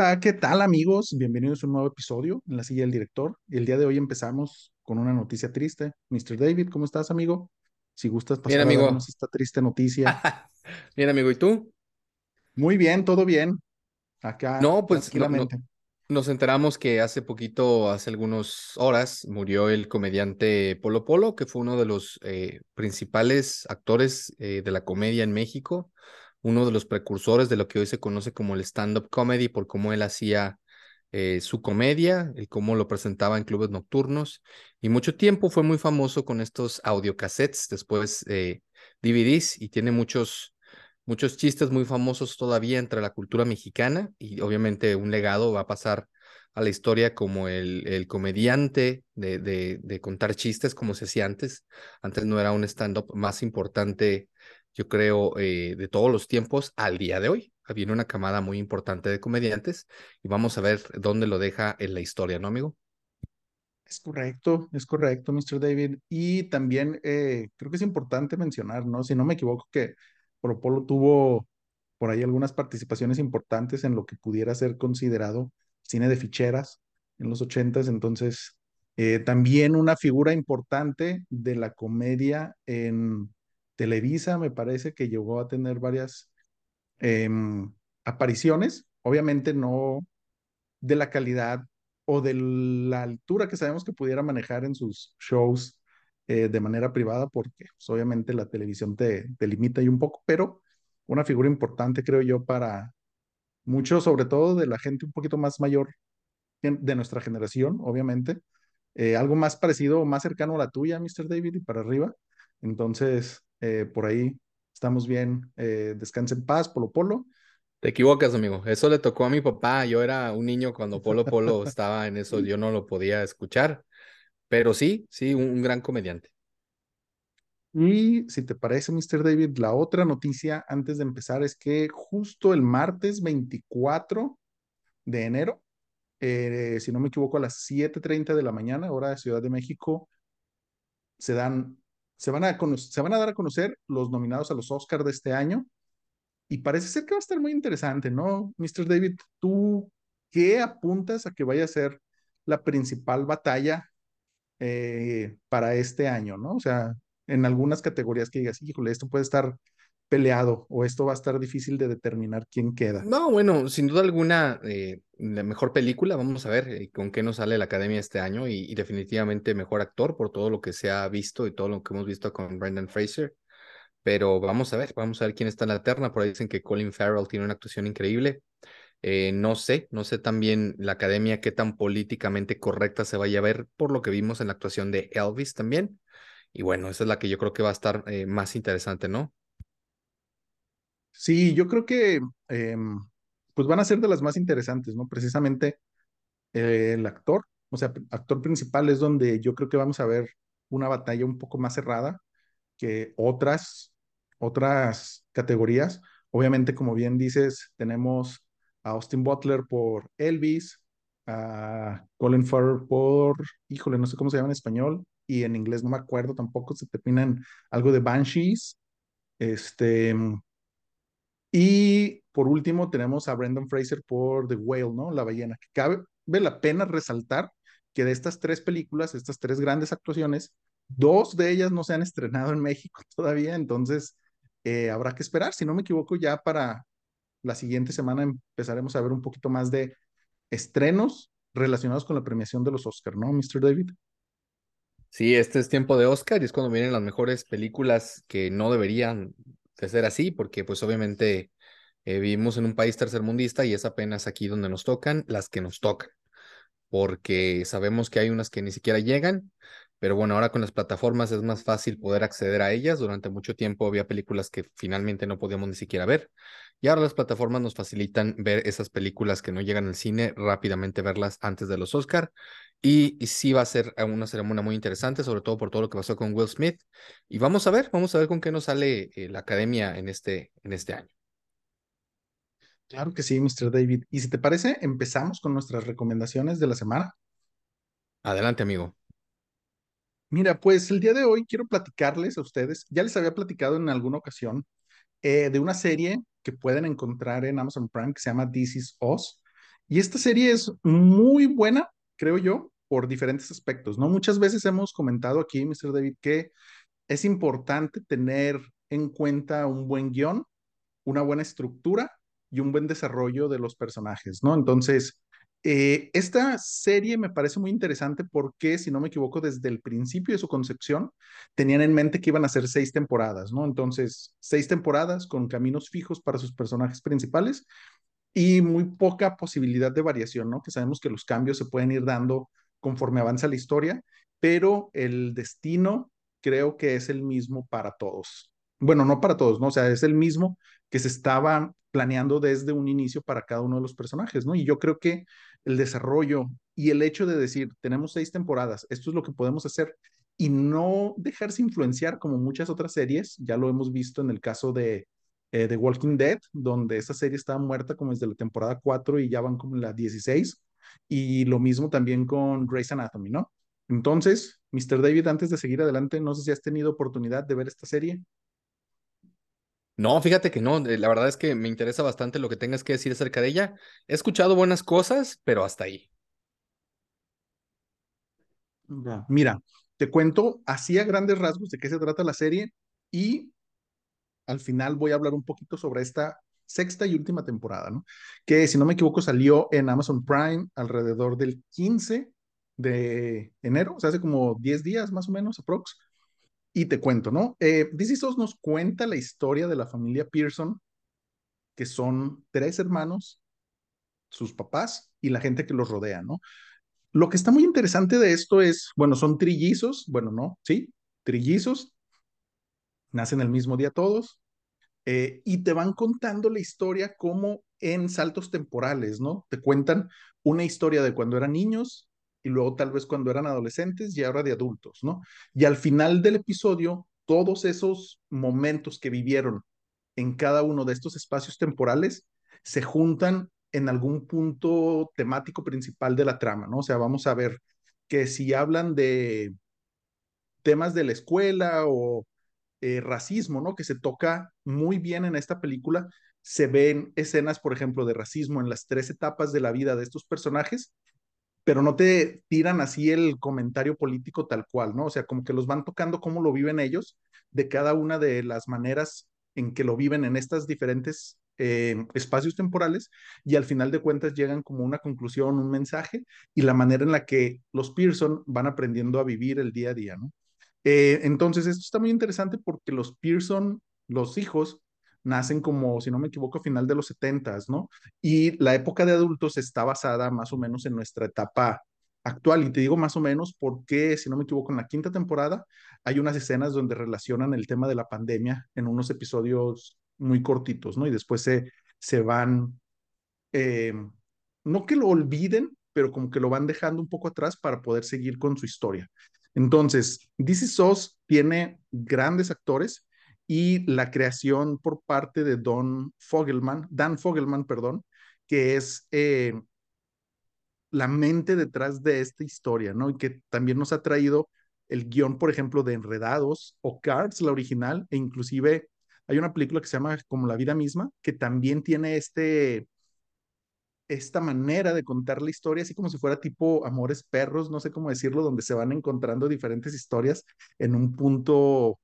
Hola, ¿qué tal amigos? Bienvenidos a un nuevo episodio en la silla del director. El día de hoy empezamos con una noticia triste. Mr. David, ¿cómo estás, amigo? Si gustas Bien, pasar a darnos amigo. esta triste noticia. Bien, amigo. ¿Y tú? Muy bien, todo bien. Acá, No, pues no, nos enteramos que hace poquito, hace algunas horas, murió el comediante Polo Polo, que fue uno de los eh, principales actores eh, de la comedia en México, uno de los precursores de lo que hoy se conoce como el stand-up comedy, por cómo él hacía eh, su comedia, y cómo lo presentaba en clubes nocturnos, y mucho tiempo fue muy famoso con estos audiocassettes, después eh, DVDs, y tiene muchos muchos chistes muy famosos todavía entre la cultura mexicana y obviamente un legado va a pasar a la historia como el, el comediante de, de, contar chistes como se hacía antes. Antes no era un stand-up más importante, yo creo, eh, de todos los tiempos al día de hoy. Viene una camada muy importante de comediantes y vamos a ver dónde lo deja en la historia, ¿no, amigo? Es correcto, es correcto, Mr. David. Y también eh, creo que es importante mencionar, ¿no? Si no me equivoco, que Polo Polo tuvo por ahí algunas participaciones importantes en lo que pudiera ser considerado cine de ficheras en los ochentas. Entonces, eh, también una figura importante de la comedia en Televisa, me parece que llegó a tener varias em, apariciones. Obviamente no de la calidad o de la altura que sabemos que pudiera manejar en sus shows eh, de manera privada, porque pues, obviamente la televisión te, te limita y un poco, pero una figura importante, creo yo, para muchos, sobre todo de la gente un poquito más mayor de nuestra generación, obviamente. Eh, algo más parecido, más cercano a la tuya, Mr. David, y para arriba. Entonces, eh, por ahí estamos bien. Eh, descansa en paz, Polo Polo. Te equivocas, amigo. Eso le tocó a mi papá. Yo era un niño cuando Polo Polo estaba en eso, yo no lo podía escuchar. Pero sí, sí, un, un gran comediante. Y si te parece, Mr. David, la otra noticia antes de empezar es que justo el martes 24 de enero, eh, si no me equivoco, a las 7:30 de la mañana, hora de Ciudad de México, se dan, se van a, se van a dar a conocer los nominados a los Oscars de este año. Y parece ser que va a estar muy interesante, ¿no? Mr. David, ¿tú qué apuntas a que vaya a ser la principal batalla eh, para este año, ¿no? O sea, en algunas categorías que digas, híjole, esto puede estar peleado o esto va a estar difícil de determinar quién queda. No, bueno, sin duda alguna, eh, la mejor película, vamos a ver eh, con qué nos sale la academia este año y, definitivamente mejor actor por todo lo que se ha visto y todo lo que hemos visto con Brendan Fraser. Pero vamos a ver, vamos a ver quién está en la terna. Por ahí dicen que Colin Farrell tiene una actuación increíble. Eh, no sé, no sé también la academia qué tan políticamente correcta se vaya a ver por lo que vimos en la actuación de Elvis también. Y bueno, esa es la que yo creo que va a estar más interesante, ¿no? Sí, yo creo que eh, pues van a ser de las más interesantes, ¿no? Precisamente eh, el actor, o sea, actor principal es donde yo creo que vamos a ver una batalla un poco más cerrada que otras, otras categorías. Obviamente, como bien dices, tenemos a Austin Butler por Elvis, a Colin Farrell por, híjole, no sé cómo se llama en español, y en inglés no me acuerdo tampoco, se termina en algo de Banshees. Este, y por último tenemos a Brendan Fraser por The Whale, ¿no? La ballena, que cabe la pena resaltar que de estas tres películas, estas tres grandes actuaciones, dos de ellas no se han estrenado en México todavía, entonces eh, habrá que esperar. Si no me equivoco, ya para la siguiente semana empezaremos a ver un poquito más de estrenos relacionados con la premiación de los Oscars, ¿no, Mr. David? Sí, este es tiempo de Oscar y es cuando vienen las mejores películas que no deberían de ser así, porque pues obviamente eh, vivimos en un país tercermundista y es apenas aquí donde nos tocan las que nos tocan, porque sabemos que hay unas que ni siquiera llegan, pero bueno, ahora con las plataformas es más fácil poder acceder a ellas. Durante mucho tiempo había películas que finalmente no podíamos ni siquiera ver. Y ahora las plataformas nos facilitan ver esas películas que no llegan al cine, rápidamente verlas antes de los Oscar. Y, y, sí va a ser una ceremonia muy interesante, sobre todo por todo lo que pasó con Will Smith. Y vamos a ver, vamos a ver con qué nos sale eh, la academia en este, en este año. Claro que sí, Mr. David. Y si te parece, empezamos con nuestras recomendaciones de la semana. Adelante, amigo. Mira, pues el día de hoy quiero platicarles a ustedes, ya les había platicado en alguna ocasión, eh, de una serie que pueden encontrar en Amazon Prime que se llama This Is Us. Y esta serie es muy buena, creo yo, por diferentes aspectos, ¿no? Muchas veces hemos comentado aquí, Mr. David, que es importante tener en cuenta un buen guion, una buena estructura y un buen desarrollo de los personajes, ¿no? Entonces, eh, esta serie me parece muy interesante porque, si no me equivoco, desde el principio de su concepción tenían en mente que iban a ser seis temporadas, ¿no? Entonces, seis temporadas con caminos fijos para sus personajes principales y muy poca posibilidad de variación, ¿no? Que sabemos que los cambios se pueden ir dando conforme avanza la historia, pero el destino creo que es el mismo para todos. Bueno, no para todos, ¿no? O sea, es el mismo que se estaba planeando desde un inicio para cada uno de los personajes, ¿no? Y yo creo que el desarrollo y el hecho de decir, tenemos seis temporadas, esto es lo que podemos hacer y no dejarse influenciar como muchas otras series, ya lo hemos visto en el caso de eh, The Walking Dead, donde esa serie estaba muerta como desde la temporada 4 y ya van como en la 16, y lo mismo también con Grey's Anatomy, ¿no? Entonces, Mr. David, antes de seguir adelante, no sé si has tenido oportunidad de ver esta serie. No, fíjate que no, la verdad es que me interesa bastante lo que tengas que decir acerca de ella. He escuchado buenas cosas, pero hasta ahí. Mira, te cuento así a grandes rasgos de qué se trata la serie y al final voy a hablar un poquito sobre esta sexta y última temporada, ¿no? Que si no me equivoco salió en Amazon Prime alrededor del 15 de enero, o sea, hace como 10 días más o menos, aprox. Y te cuento, ¿no? Eh, Is Us nos cuenta la historia de la familia Pearson, que son tres hermanos, sus papás y la gente que los rodea, ¿no? Lo que está muy interesante de esto es, bueno, son trillizos, bueno, no, sí, trillizos, nacen el mismo día todos, eh, y te van contando la historia como en saltos temporales, ¿no? Te cuentan una historia de cuando eran niños y luego tal vez cuando eran adolescentes y ahora de adultos, ¿no? Y al final del episodio, todos esos momentos que vivieron en cada uno de estos espacios temporales se juntan en algún punto temático principal de la trama, ¿no? O sea, vamos a ver que si hablan de temas de la escuela o eh, racismo, ¿no? Que se toca muy bien en esta película. Se ven escenas, por ejemplo, de racismo en las tres etapas de la vida de estos personajes, pero no te tiran así el comentario político tal cual, ¿no? O sea, como que los van tocando cómo lo viven ellos, de cada una de las maneras en que lo viven en estas diferentes eh, espacios temporales y al final de cuentas llegan como una conclusión, un mensaje y la manera en la que los Pearson van aprendiendo a vivir el día a día, ¿no? Eh, entonces, esto está muy interesante porque los Pearson, los hijos, nacen como, si no me equivoco, a final de los 70, ¿no? Y la época de adultos está basada más o menos en nuestra etapa actual. Y te digo más o menos porque, si no me equivoco, en la quinta temporada hay unas escenas donde relacionan el tema de la pandemia en unos episodios muy cortitos, ¿no? Y después se, se van, eh, no que lo olviden, pero como que lo van dejando un poco atrás para poder seguir con su historia. Entonces, Is Us tiene grandes actores y la creación por parte de Don Fogelman, Dan Fogelman, perdón, que es eh, la mente detrás de esta historia, ¿no? Y que también nos ha traído el guion, por ejemplo, de Enredados o Cards, la original, e inclusive hay una película que se llama Como la vida misma, que también tiene este, esta manera de contar la historia, así como si fuera tipo Amores Perros, no sé cómo decirlo, donde se van encontrando diferentes historias en un punto,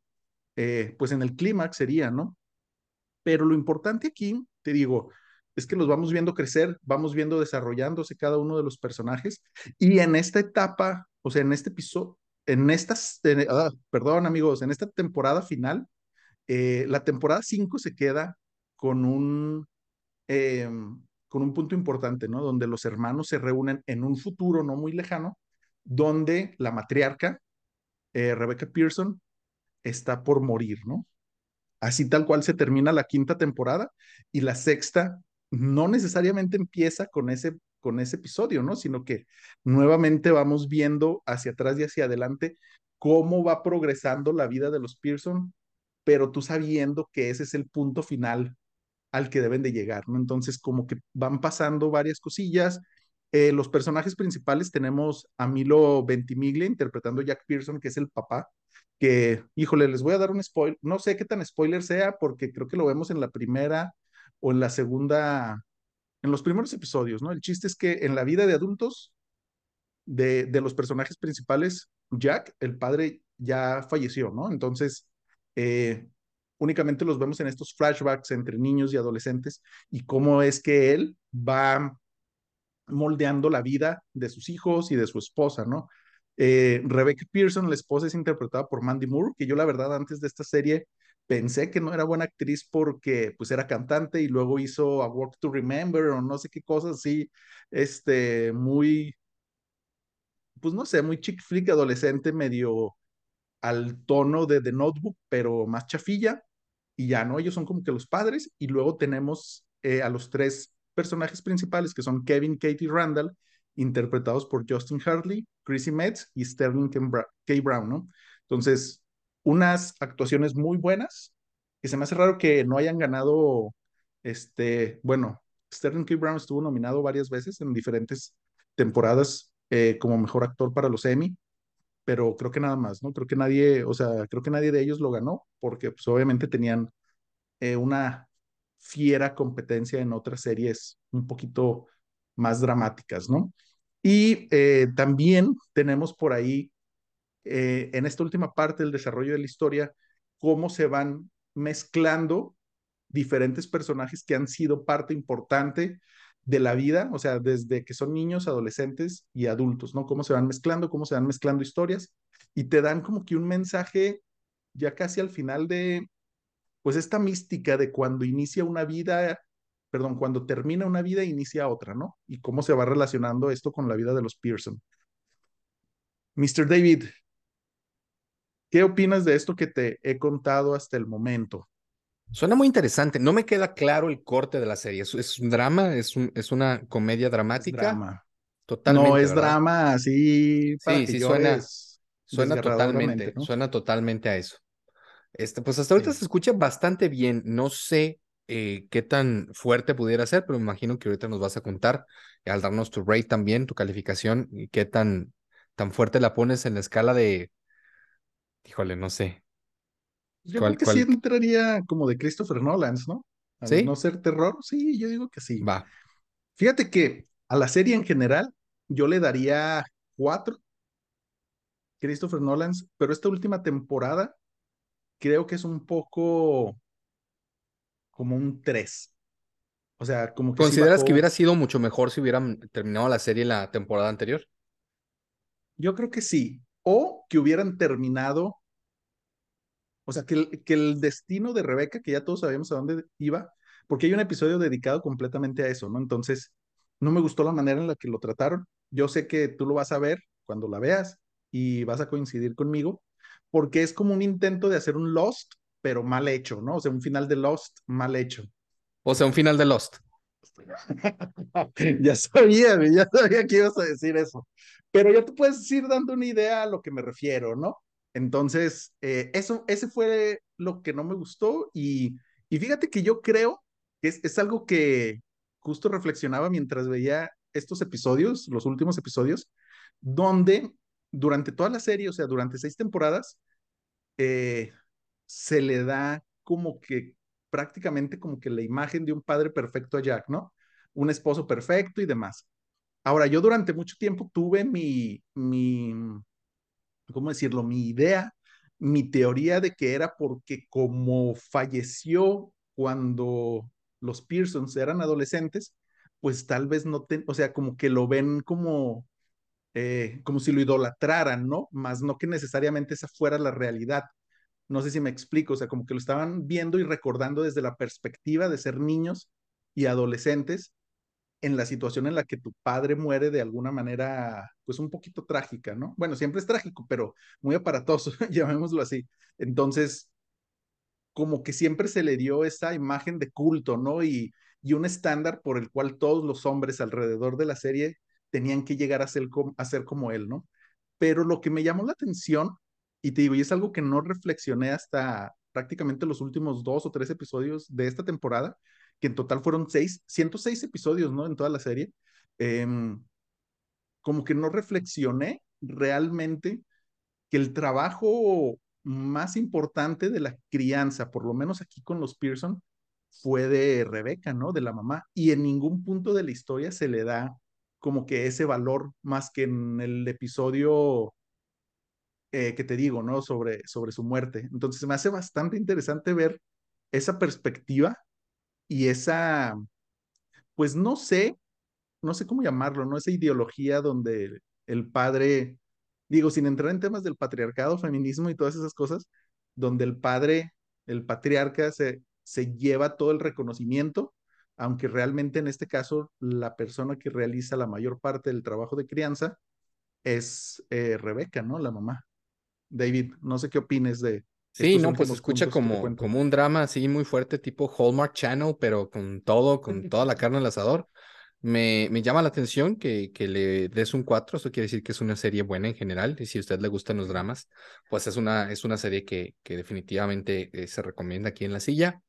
eh, pues en el clímax sería, ¿no? Pero lo importante aquí, te digo, es que los vamos viendo crecer, vamos viendo desarrollándose cada uno de los personajes y en esta etapa, o sea, en este episodio, en estas, ah, perdón amigos, en esta temporada final, eh, la temporada 5 se queda con un, eh, con un punto importante, ¿no? Donde los hermanos se reúnen en un futuro no muy lejano, donde la matriarca, eh, Rebecca Pearson, está por morir, ¿no? Así tal cual se termina la quinta temporada y la sexta no necesariamente empieza con ese, con ese episodio, ¿no? Sino que nuevamente vamos viendo hacia atrás y hacia adelante cómo va progresando la vida de los Pearson, pero tú sabiendo que ese es el punto final al que deben de llegar, ¿no? Entonces, como que van pasando varias cosillas. Eh, los personajes principales tenemos a Milo Ventimiglia interpretando a Jack Pearson, que es el papá, que, híjole, les voy a dar un spoiler, no sé qué tan spoiler sea, porque creo que lo vemos en la primera o en la segunda, en los primeros episodios, ¿no? El chiste es que en la vida de adultos de, de los personajes principales, Jack, el padre, ya falleció, ¿no? Entonces, eh, únicamente los vemos en estos flashbacks entre niños y adolescentes y cómo es que él va moldeando la vida de sus hijos y de su esposa, ¿no? Eh, Rebecca Pearson, la esposa, es interpretada por Mandy Moore, que yo la verdad antes de esta serie pensé que no era buena actriz porque pues era cantante y luego hizo A Walk to Remember o no sé qué cosas así, este, muy, pues no sé, muy chick flick adolescente, medio al tono de The Notebook, pero más chafilla y ya, ¿no? Ellos son como que los padres y luego tenemos eh, a los tres personajes principales que son Kevin, Kate y Randall, interpretados por Justin Hartley, Chrissy Metz y Sterling K. Brown, ¿no? Entonces, unas actuaciones muy buenas, que se me hace raro que no hayan ganado, este, bueno, Sterling K. Brown estuvo nominado varias veces en diferentes temporadas eh, como mejor actor para los Emmy, pero creo que nada más, ¿no? Creo que nadie, o sea, creo que nadie de ellos lo ganó, porque pues obviamente tenían eh, una fiera competencia en otras series un poquito más dramáticas, ¿no? Y eh, también tenemos por ahí, eh, en esta última parte del desarrollo de la historia, cómo se van mezclando diferentes personajes que han sido parte importante de la vida, o sea, desde que son niños, adolescentes y adultos, ¿no? Cómo se van mezclando, cómo se van mezclando historias y te dan como que un mensaje ya casi al final de, pues esta mística de cuando inicia una vida, perdón, cuando termina una vida, inicia otra, ¿no? Y cómo se va relacionando esto con la vida de los Pearson. Mr. David, ¿qué opinas de esto que te he contado hasta el momento? Suena muy interesante. No me queda claro el corte de la serie. ¿Es, es un drama? ¿Es, un, ¿Es una comedia dramática? Es drama. Totalmente. No es ¿verdad? drama así. Sí, sí, suena, suena totalmente, ¿no? suena totalmente a eso. Este, pues hasta ahorita Sí. se escucha bastante bien. No sé eh, qué tan fuerte pudiera ser, pero me imagino que ahorita nos vas a contar al darnos tu rate también, tu calificación, y qué tan, tan fuerte la pones en la escala de, híjole, no sé. Yo ¿Cuál- creo que cuál- sí entraría como de Christopher Nolan, ¿no? Al ¿Sí? no ser terror, sí, yo digo que sí. Va. Fíjate que a la serie en general yo le daría cuatro Christopher Nolan, pero esta última temporada creo que es un poco como un tres. O sea, como que sí ¿Consideras que hubiera sido mucho mejor si hubieran terminado la serie la temporada anterior? Yo creo que sí. O que hubieran terminado, o sea, que el, que el destino de Rebeca, que ya todos sabíamos a dónde iba, porque hay un episodio dedicado completamente a eso, ¿no? Entonces, no me gustó la manera en la que lo trataron. Yo sé que tú lo vas a ver cuando la veas y vas a coincidir conmigo, porque es como un intento de hacer un Lost, pero mal hecho, ¿no? O sea, un final de Lost mal hecho. O sea, un final de Lost. ya sabía, ya sabía que ibas a decir eso. Pero ya te puedes ir dando una idea a lo que me refiero, ¿no? Entonces, eh, eso, ese fue lo que no me gustó y, y fíjate que yo creo que es, es algo que justo reflexionaba mientras veía estos episodios, los últimos episodios, donde durante toda la serie, o sea, durante seis temporadas, eh, se le da como que prácticamente como que la imagen de un padre perfecto a Jack, ¿no? Un esposo perfecto y demás. Ahora, yo durante mucho tiempo tuve mi, mi, ¿cómo decirlo? Mi idea, mi teoría de que era porque como falleció cuando los Pearsons eran adolescentes, pues tal vez no, te, o sea, como que lo ven como, eh, como si lo idolatraran, ¿no? Más no que necesariamente esa fuera la realidad. No sé si me explico, o sea, como que lo estaban viendo y recordando desde la perspectiva de ser niños y adolescentes en la situación en la que tu padre muere de alguna manera, pues un poquito trágica, ¿no? Bueno, siempre es trágico, pero muy aparatoso, llamémoslo así. Entonces, como que siempre se le dio esa imagen de culto, ¿no? Y, y un estándar por el cual todos los hombres alrededor de la serie tenían que llegar a ser, a ser como él, ¿no? Pero lo que me llamó la atención, y te digo, y es algo que no reflexioné hasta prácticamente los últimos dos o tres episodios de esta temporada, que en total fueron seis, 106 episodios, ¿no? En toda la serie. Eh, como que no reflexioné realmente que el trabajo más importante de la crianza, por lo menos aquí con los Pearson, fue de Rebeca, ¿no? De la mamá. Y en ningún punto de la historia se le da como que ese valor más que en el episodio eh, que te digo, ¿no? Sobre, sobre su muerte. Entonces me hace bastante interesante ver esa perspectiva y esa, pues no sé, no sé cómo llamarlo, ¿no? Esa ideología donde el padre, digo, sin entrar en temas del patriarcado, feminismo y todas esas cosas, donde el padre, el patriarca se, se lleva todo el reconocimiento, aunque realmente en este caso la persona que realiza la mayor parte del trabajo de crianza es eh, Rebeca, ¿no? La mamá. David, no sé qué opines de Sí, no, pues escucha como, como un drama así muy fuerte, tipo Hallmark Channel, pero con todo, con toda la carne al asador. Me, me llama la atención que, que le des un 4, eso quiere decir que es una serie buena en general, y si a usted le gustan los dramas, pues es una, es una serie que, que definitivamente eh, se recomienda aquí en la silla.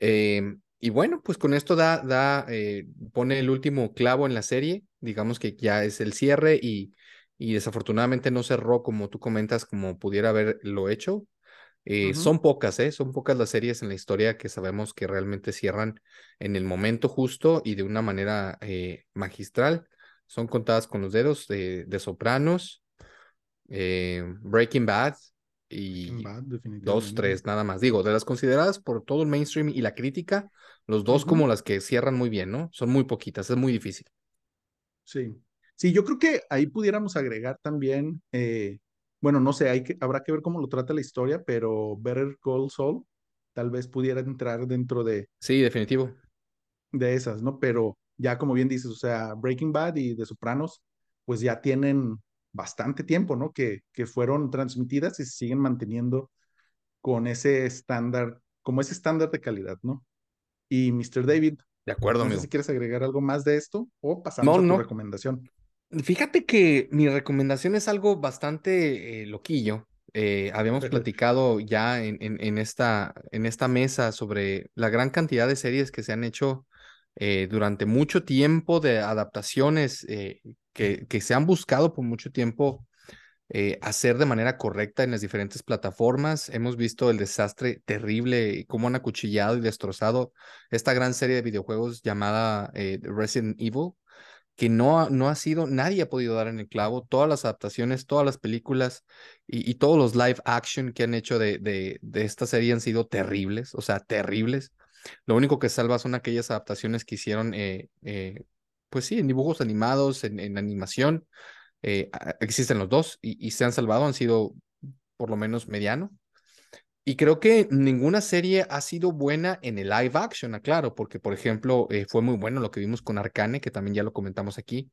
Eh, y bueno, pues con esto da, da, eh, pone el último clavo en la serie, digamos que ya es el cierre y, y desafortunadamente no cerró como tú comentas, como pudiera haberlo hecho. Eh, son pocas, ¿eh? Son pocas las series en la historia que sabemos que realmente cierran en el momento justo y de una manera eh, magistral. Son contadas con los dedos de, de Sopranos, eh, Breaking Bad Breaking y Bad, dos, tres, nada más. Digo, de las consideradas por todo el mainstream y la crítica, los dos como las que cierran muy bien, ¿no? Son muy poquitas, es muy difícil. sí. Sí, yo creo que ahí pudiéramos agregar también, eh, bueno, no sé, hay que, habrá que ver cómo lo trata la historia, pero Better Call Saul tal vez pudiera entrar dentro de, Sí, definitivo. de esas, ¿no? Pero ya como bien dices, o sea, Breaking Bad y The Sopranos, pues ya tienen bastante tiempo, ¿no? Que, que fueron transmitidas y se siguen manteniendo con ese estándar, como ese estándar de calidad, ¿no? Y Mr. David, De acuerdo, no sé si amigo. quieres agregar algo más de esto o pasamos No, a tu no. recomendación. Fíjate que mi recomendación es algo bastante eh, loquillo. Eh, habíamos platicado ya en, en, en esta, en esta mesa sobre la gran cantidad de series que se han hecho eh, durante mucho tiempo, de adaptaciones que, que se han buscado por mucho tiempo hacer de manera correcta en las diferentes plataformas. Hemos visto el desastre terrible, cómo han acuchillado y destrozado esta gran serie de videojuegos llamada Resident Evil que no ha, no ha sido, nadie ha podido dar en el clavo. Todas las adaptaciones, todas las películas y, y todos los live action que han hecho de, de, de, esta serie han sido terribles, o sea, terribles. Lo único que salva son aquellas adaptaciones que hicieron, eh, eh, pues sí, en dibujos animados, en, en animación. Eh, existen los dos y, y se han salvado, han sido por lo menos mediano. Y creo que ninguna serie ha sido buena en el live action, aclaro, porque por ejemplo eh, fue muy bueno lo que vimos con Arcane, que también ya lo comentamos aquí,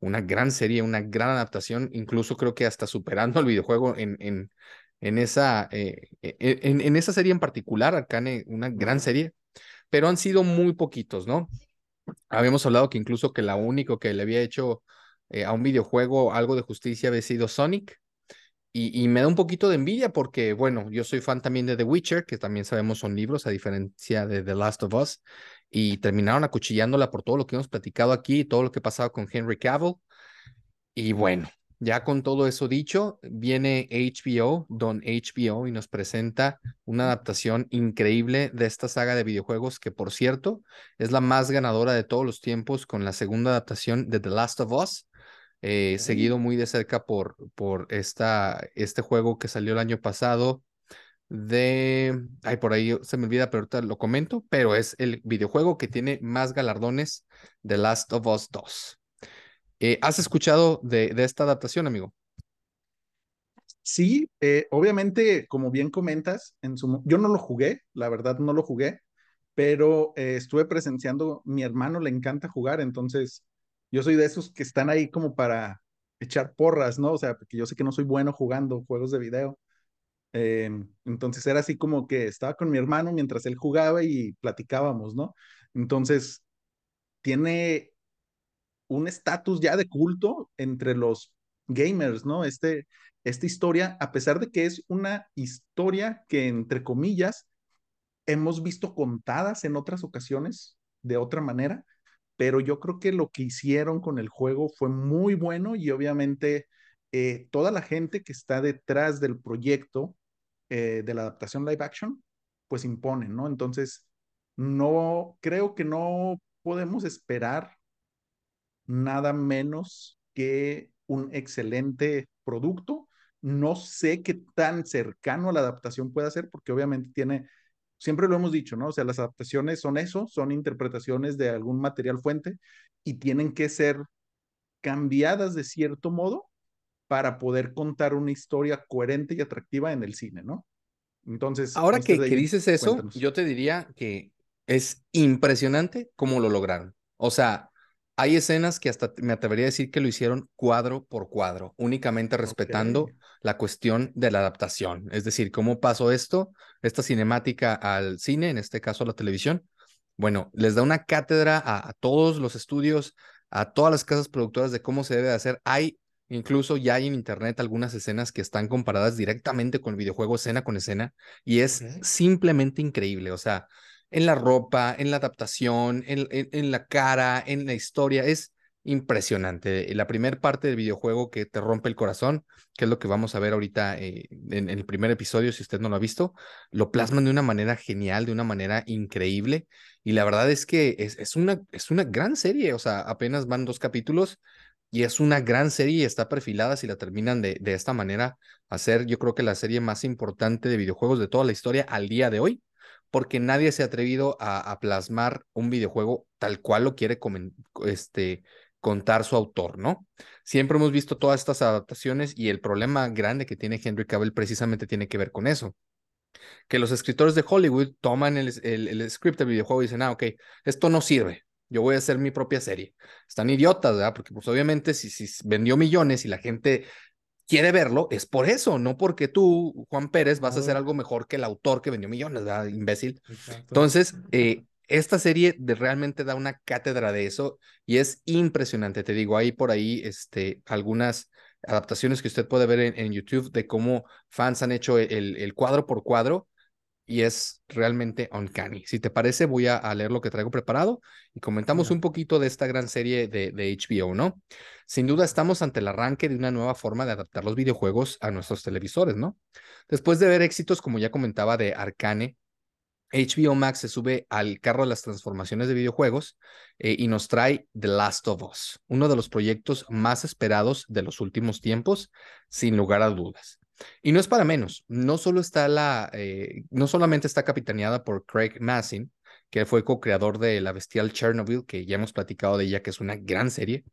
una gran serie, una gran adaptación, incluso creo que hasta superando al videojuego en, en, en esa, eh, en, en, esa serie en particular, Arcane, una gran serie, pero han sido muy poquitos, ¿no? Habíamos hablado que incluso que la único que le había hecho eh, a un videojuego algo de justicia había sido Sonic, y, y, me da un poquito de envidia porque, bueno, yo soy fan también de The Witcher, que también sabemos son libros, a diferencia de The Last of Us, y terminaron acuchillándola por todo lo que hemos platicado aquí, todo lo que pasaba con Henry Cavill. Y bueno, ya con todo eso dicho, viene HBO, Don HBO, y nos presenta una adaptación increíble de esta saga de videojuegos, que por cierto, es la más ganadora de todos los tiempos con la segunda adaptación de The Last of Us eh, seguido muy de cerca por, por esta, este juego que salió el año pasado de, ay, por ahí se me olvida, pero ahorita lo comento, pero es el videojuego que tiene más galardones de Last of Us 2. Eh, ¿Has escuchado de, de, esta adaptación, amigo? Sí, eh, obviamente, como bien comentas, en su, yo no lo jugué, la verdad no lo jugué, pero eh, estuve presenciando, mi hermano le encanta jugar, entonces yo soy de esos que están ahí como para echar porras, ¿no? O sea, porque yo sé que no soy bueno jugando juegos de video. Eh, entonces era así como que estaba con mi hermano mientras él jugaba y platicábamos, ¿no? Entonces tiene un estatus ya de culto entre los gamers, ¿no? Este, esta historia, a pesar de que es una historia que, entre comillas, hemos visto contadas en otras ocasiones de otra manera, pero yo creo que lo que hicieron con el juego fue muy bueno y obviamente eh, toda la gente que está detrás del proyecto eh, de la adaptación live action, pues impone, ¿no? Entonces, no, creo que no podemos esperar nada menos que un excelente producto. No sé qué tan cercano a la adaptación puede ser, porque obviamente tiene, siempre lo hemos dicho, ¿no? O sea, las adaptaciones son eso, son interpretaciones de algún material fuente y tienen que ser cambiadas de cierto modo para poder contar una historia coherente y atractiva en el cine, ¿no? Entonces, Ahora que, dices eso, cuéntanos. yo te diría que es impresionante cómo lo lograron. O sea, hay escenas que hasta me atrevería a decir que lo hicieron cuadro por cuadro, únicamente respetando la cuestión de la adaptación. Es decir, cómo pasó esto, esta cinemática al cine, en este caso a la televisión. Bueno, les da una cátedra a, a todos los estudios, a todas las casas productoras de cómo se debe de hacer. Hay Incluso ya hay en internet algunas escenas que están comparadas directamente con el videojuego escena con escena y es simplemente increíble. O sea, en la ropa, en la adaptación, en, en, en la cara, en la historia, es impresionante. La primera parte del videojuego que te rompe el corazón, que es lo que vamos a ver ahorita eh, en, en el primer episodio, si usted no lo ha visto, lo plasman de una manera genial, de una manera increíble. Y la verdad es que es, es, una, es una gran serie, o sea, apenas van dos capítulos y es una gran serie y está perfilada si la terminan de, de esta manera a ser, yo creo que la serie más importante de videojuegos de toda la historia al día de hoy, porque nadie se ha atrevido a, plasmar un videojuego tal cual lo quiere este, contar su autor, ¿no? Siempre hemos visto todas estas adaptaciones y el problema grande que tiene Henry Cavill precisamente tiene que ver con eso. Que los escritores de Hollywood toman el, el, el script del videojuego y dicen, ah, ok, esto no sirve, yo voy a hacer mi propia serie. Están idiotas, ¿verdad? Porque pues obviamente si, si vendió millones y la gente quiere verlo, es por eso, no porque tú, Juan Pérez, vas a hacer algo mejor que el autor que vendió millones, ¿verdad? Imbécil. exacto. Entonces, eh, esta serie de, realmente da una cátedra de eso y es impresionante. Te digo, hay por ahí este, algunas adaptaciones que usted puede ver en, en YouTube de cómo fans han hecho el, el cuadro por cuadro y es realmente uncanny. Si te parece, voy a, a, leer lo que traigo preparado y comentamos un poquito de esta gran serie de, de, HBO, ¿no? Sin duda estamos ante el arranque de una nueva forma de adaptar los videojuegos a nuestros televisores, ¿no? Después de ver éxitos, como ya comentaba, de Arcane, HBO Max se sube al carro de las transformaciones de videojuegos eh, y nos trae The Last of Us, uno de los proyectos más esperados de los últimos tiempos, sin lugar a dudas. Y no es para menos, no solo está la, eh, no solamente está capitaneada por Craig Massin, que fue co-creador de la bestial Chernobyl, que ya hemos platicado de ella, que es una gran serie,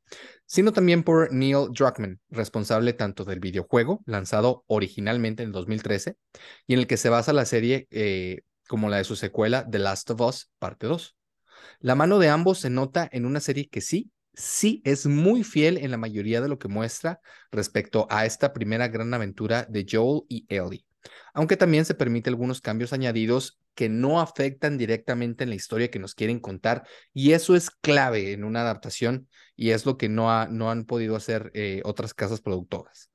sino también por Neil Druckmann, responsable tanto del videojuego, lanzado originalmente en 2013, y en el que se basa la serie eh, como la de su secuela, The Last of Us, parte 2. La mano de ambos se nota en una serie que sí sí es muy fiel en la mayoría de lo que muestra respecto a esta primera gran aventura de Joel y Ellie, aunque también se permite algunos cambios añadidos que no afectan directamente en la historia que nos quieren contar y eso es clave en una adaptación y es lo que no, ha, no han podido hacer eh, otras casas productoras.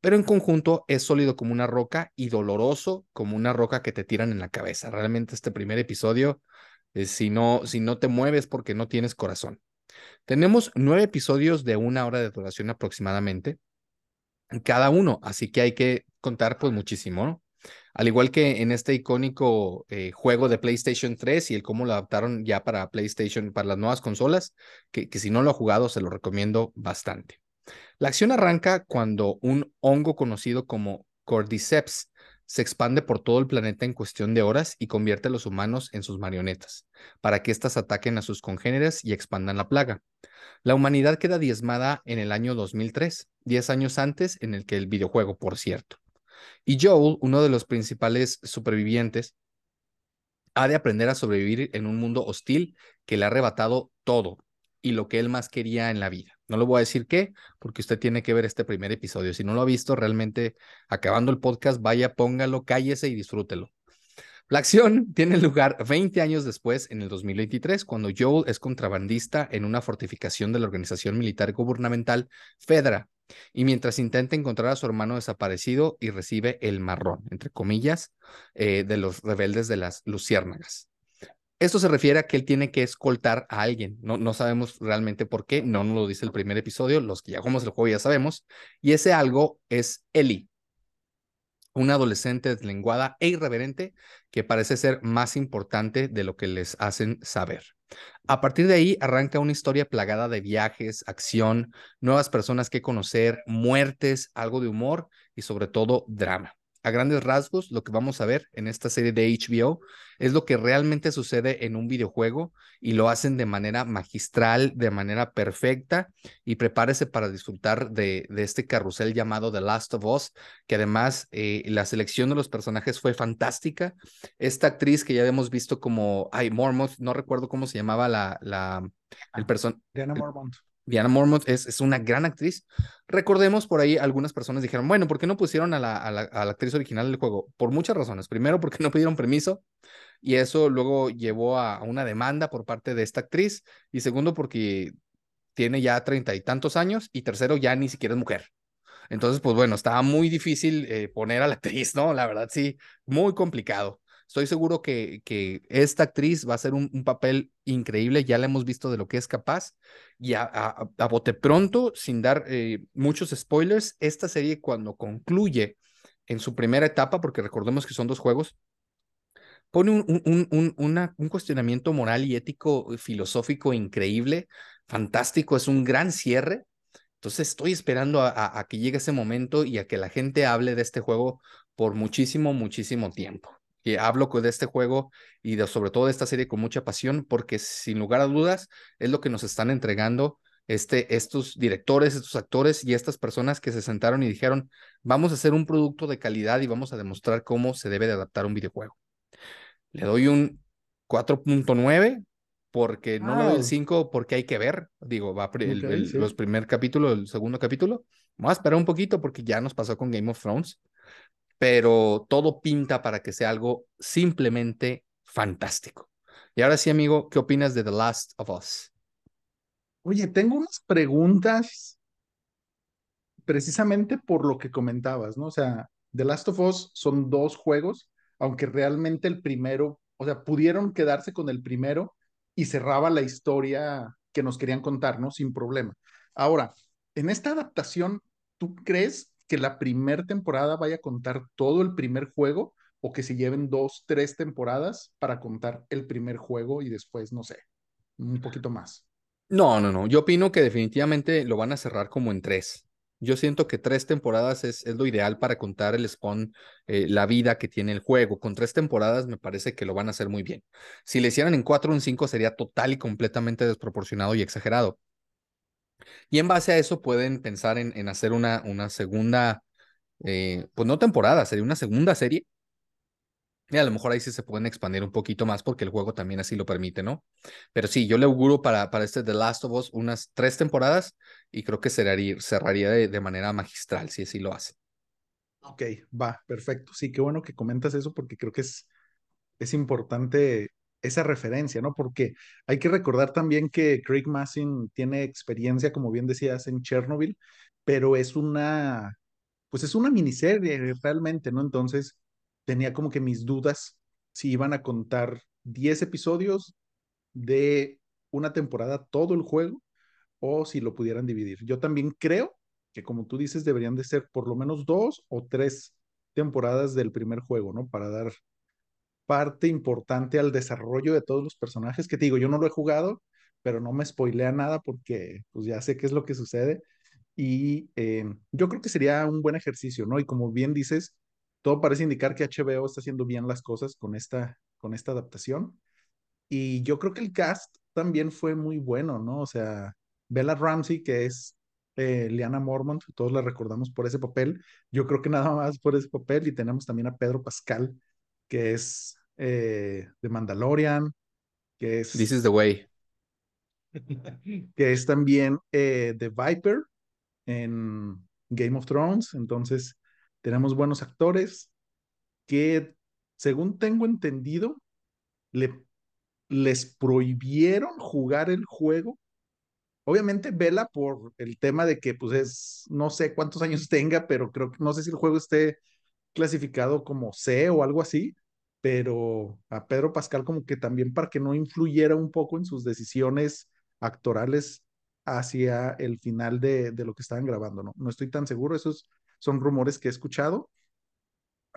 Pero en conjunto es sólido como una roca y doloroso como una roca que te tiran en la cabeza. Realmente este primer episodio, eh, si, no, si no te mueves porque no tienes corazón. Tenemos nueve episodios de una hora de duración aproximadamente, cada uno, así que hay que contar pues muchísimo, ¿no? Al igual que en este icónico eh, juego de PlayStation 3 y el cómo lo adaptaron ya para PlayStation, para las nuevas consolas, que, que si no lo ha jugado se lo recomiendo bastante. La acción arranca cuando un hongo conocido como Cordyceps se expande por todo el planeta en cuestión de horas y convierte a los humanos en sus marionetas, para que éstas ataquen a sus congéneres y expandan la plaga. La humanidad queda diezmada en el año 2003, 10 años antes en el que el videojuego, por cierto. Y Joel, uno de los principales supervivientes, ha de aprender a sobrevivir en un mundo hostil que le ha arrebatado todo y lo que él más quería en la vida. No le voy a decir qué, porque usted tiene que ver este primer episodio. Si no lo ha visto, realmente acabando el podcast, vaya, póngalo, cállese y disfrútelo. La acción tiene lugar 20 años después, en el 2023, cuando Joel es contrabandista en una fortificación de la organización militar gubernamental Fedra, y mientras intenta encontrar a su hermano desaparecido y recibe el marrón, entre comillas, eh, de los rebeldes de las luciérnagas. Esto se refiere a que él tiene que escoltar a alguien. No, no sabemos realmente por qué, no nos lo dice el primer episodio, los que ya jugamos el juego ya sabemos, y ese algo es Eli. una adolescente deslenguada e irreverente que parece ser más importante de lo que les hacen saber. A partir de ahí arranca una historia plagada de viajes, acción, nuevas personas que conocer, muertes, algo de humor y sobre todo drama a grandes rasgos, lo que vamos a ver en esta serie de HBO es lo que realmente sucede en un videojuego y lo hacen de manera magistral, de manera perfecta y prepárese para disfrutar de, de este carrusel llamado The Last of Us, que además eh, la selección de los personajes fue fantástica. Esta actriz que ya hemos visto como, ay, Mormont, no recuerdo cómo se llamaba la, la, el personaje. Diana Mormont. Diana Mormont es, es, una gran actriz. Recordemos por ahí, algunas personas dijeron, bueno, ¿por qué no pusieron a la, a la, actriz original del juego? Por muchas razones. Primero, porque no pidieron permiso y eso luego llevó a, a una demanda por parte de esta actriz. Y segundo, porque tiene ya treinta y tantos años. Y tercero, ya ni siquiera es mujer. Entonces, pues bueno, estaba muy difícil eh, poner a la actriz, ¿no? La verdad, sí, muy complicado. Estoy seguro que, que esta actriz va a hacer un, un, papel increíble, ya la hemos visto de lo que es capaz. Y a, a, a bote pronto, sin dar eh, muchos spoilers, esta serie cuando concluye en su primera etapa, porque recordemos que son dos juegos, pone un, un, un, un cuestionamiento moral y ético eh, filosófico increíble, fantástico, es un gran cierre. Entonces estoy esperando a que llegue ese momento y a que la gente hable de este juego por muchísimo, muchísimo tiempo que hablo de este juego y de, sobre todo de esta serie con mucha pasión, porque sin lugar a dudas es lo que nos están entregando este, estos directores, estos actores y estas personas que se sentaron y dijeron, vamos a hacer un producto de calidad y vamos a demostrar cómo se debe de adaptar un videojuego. Le doy un 4.9 porque wow. no le doy el 5 porque hay que ver, digo, va el, okay, el, sí. los primer capítulo, el segundo capítulo. Vamos a esperar un poquito porque ya nos pasó con Game of Thrones pero todo pinta para que sea algo simplemente fantástico. Y ahora sí, amigo, ¿qué opinas de The Last of Us? Oye, tengo unas preguntas precisamente por lo que comentabas, ¿no? O sea, The Last of Us son dos juegos, aunque realmente el primero, o sea, pudieron quedarse con el primero y cerraba la historia que nos querían contar, ¿no? Sin problema. Ahora, en esta adaptación, ¿tú crees que la primera temporada vaya a contar todo el primer juego o que se lleven dos, tres temporadas para contar el primer juego y después, no sé, un poquito más. No, no, no. Yo opino que definitivamente lo van a cerrar como en tres. Yo siento que tres temporadas es, es lo ideal para contar el spawn, eh, la vida que tiene el juego. Con tres temporadas me parece que lo van a hacer muy bien. Si le hicieran en cuatro o en cinco sería total y completamente desproporcionado y exagerado. Y en base a eso pueden pensar en, en hacer una, una segunda, eh, pues no temporada, sería una segunda serie. Y a lo mejor ahí sí se pueden expandir un poquito más porque el juego también así lo permite, ¿no? Pero sí, yo le auguro para, para este The Last of Us unas tres temporadas y creo que cerraría, cerraría de, de manera magistral si así lo hace. Ok, va, perfecto. Sí, qué bueno que comentas eso porque creo que es, es importante esa referencia, ¿no? Porque hay que recordar también que Craig Massin tiene experiencia, como bien decías, en Chernobyl, pero es una, pues es una miniserie realmente, ¿no? Entonces tenía como que mis dudas si iban a contar 10 episodios de una temporada todo el juego o si lo pudieran dividir. Yo también creo que como tú dices deberían de ser por lo menos dos o tres temporadas del primer juego, ¿no? Para dar parte importante al desarrollo de todos los personajes, que te digo, yo no lo he jugado, pero no me spoilea nada porque pues ya sé qué es lo que sucede. Y eh, yo creo que sería un buen ejercicio, ¿no? Y como bien dices, todo parece indicar que HBO está haciendo bien las cosas con esta, con esta adaptación. Y yo creo que el cast también fue muy bueno, ¿no? O sea, Bella Ramsey, que es eh, Liana Mormont, todos la recordamos por ese papel. Yo creo que nada más por ese papel. Y tenemos también a Pedro Pascal, que es eh, de Mandalorian, que es... This is the way. que es también eh, The Viper en Game of Thrones. Entonces, tenemos buenos actores que, según tengo entendido, le, les prohibieron jugar el juego. Obviamente, vela por el tema de que, pues, es, no sé cuántos años tenga, pero creo que no sé si el juego esté clasificado como C o algo así, pero a Pedro Pascal como que también para que no influyera un poco en sus decisiones actorales hacia el final de, de lo que estaban grabando, ¿no? No estoy tan seguro, esos son rumores que he escuchado,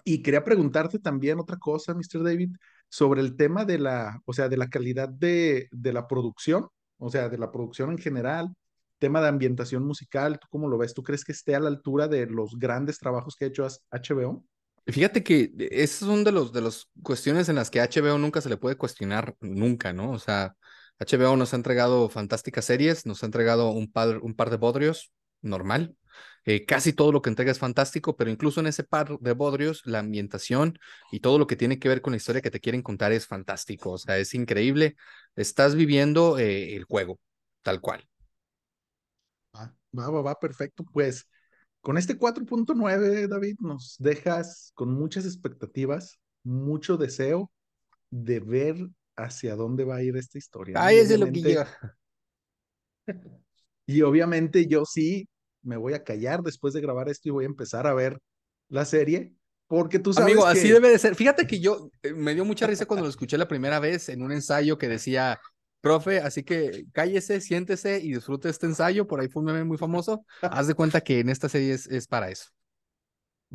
Y quería preguntarte también otra cosa, Mr. David, sobre el tema de la, o sea, de la calidad de, de la producción, o sea, de la producción en general, tema de ambientación musical, ¿tú cómo lo ves? ¿Tú crees que esté a la altura de los grandes trabajos que ha hecho HBO? Fíjate que esas son de los de las cuestiones en las que HBO nunca se le puede cuestionar nunca, ¿no? O sea, HBO nos ha entregado fantásticas series, nos ha entregado un par, un par de bodrios, normal. Eh, casi todo lo que entrega es fantástico, pero incluso en ese par de bodrios, la ambientación y todo lo que tiene que ver con la historia que te quieren contar es fantástico. O sea, es increíble. Estás viviendo eh, el juego, tal cual. Va, va, va, perfecto. Pues con este 4.9, David, nos dejas con muchas expectativas, mucho deseo de ver hacia dónde va a ir esta historia. Ay, es lo que obviamente, lleva. y obviamente yo sí me voy a callar después de grabar esto y voy a empezar a ver la serie, porque tú Amigo, sabes así que, debe de ser. Fíjate que yo eh, me dio mucha risa cuando lo escuché la primera vez en un ensayo que decía, profe, así que cállese, siéntese y disfrute este ensayo. Por ahí fue un meme muy famoso. Haz de cuenta que en esta serie es, para eso.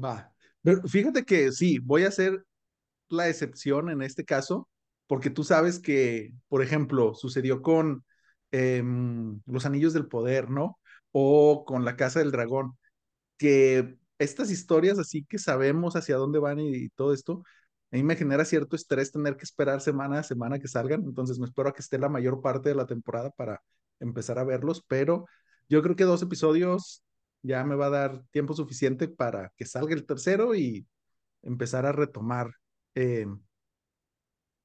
va, pero fíjate que sí, voy a hacer la excepción en este caso, porque tú sabes que, por ejemplo, sucedió con em, Los Anillos del Poder, ¿no? O con La Casa del Dragón, que estas historias así que sabemos hacia dónde van y todo esto, a mí me genera cierto estrés tener que esperar semana a semana que salgan, entonces me espero a que esté la mayor parte de la temporada para empezar a verlos, pero yo creo que dos episodios ya me va a dar tiempo suficiente para que salga el tercero y empezar a retomar eh,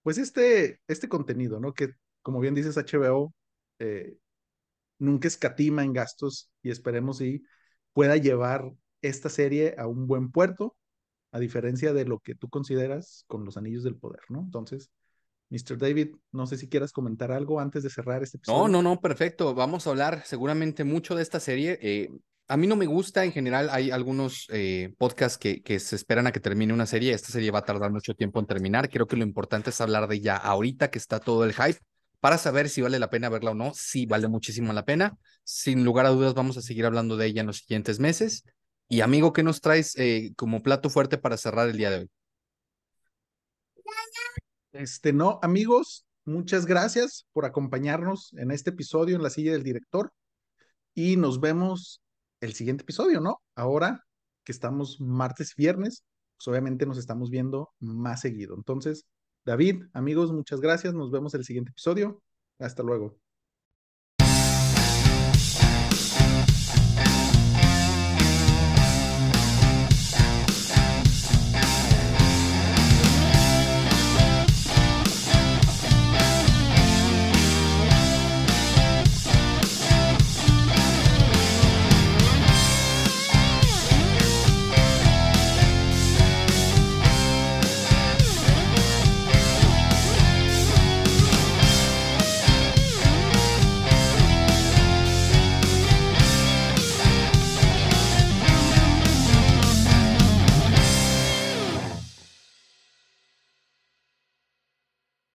pues este, este contenido, ¿no? Que como bien dices, HBO eh, nunca escatima en gastos y esperemos y pueda llevar esta serie a un buen puerto, a diferencia de lo que tú consideras con los Anillos del Poder, ¿no? Entonces, Mr. David, no sé si quieras comentar algo antes de cerrar este No, episodio. no, no, perfecto. Vamos a hablar seguramente mucho de esta serie. Eh, a mí no me gusta, en general hay algunos eh, podcasts que, que se esperan a que termine una serie. Esta serie va a tardar mucho tiempo en terminar. Creo que lo importante es hablar de ella ahorita que está todo el hype para saber si vale la pena verla o no. Sí, vale muchísimo la pena. Sin lugar a dudas, vamos a seguir hablando de ella en los siguientes meses. Y amigo, ¿qué nos traes eh, como plato fuerte para cerrar el día de hoy? Este, no, amigos, muchas gracias por acompañarnos en este episodio en la silla del director y nos vemos el siguiente episodio, ¿no? Ahora que estamos martes viernes, pues obviamente nos estamos viendo más seguido. Entonces, David, amigos, muchas gracias. Nos vemos el siguiente episodio. Hasta luego.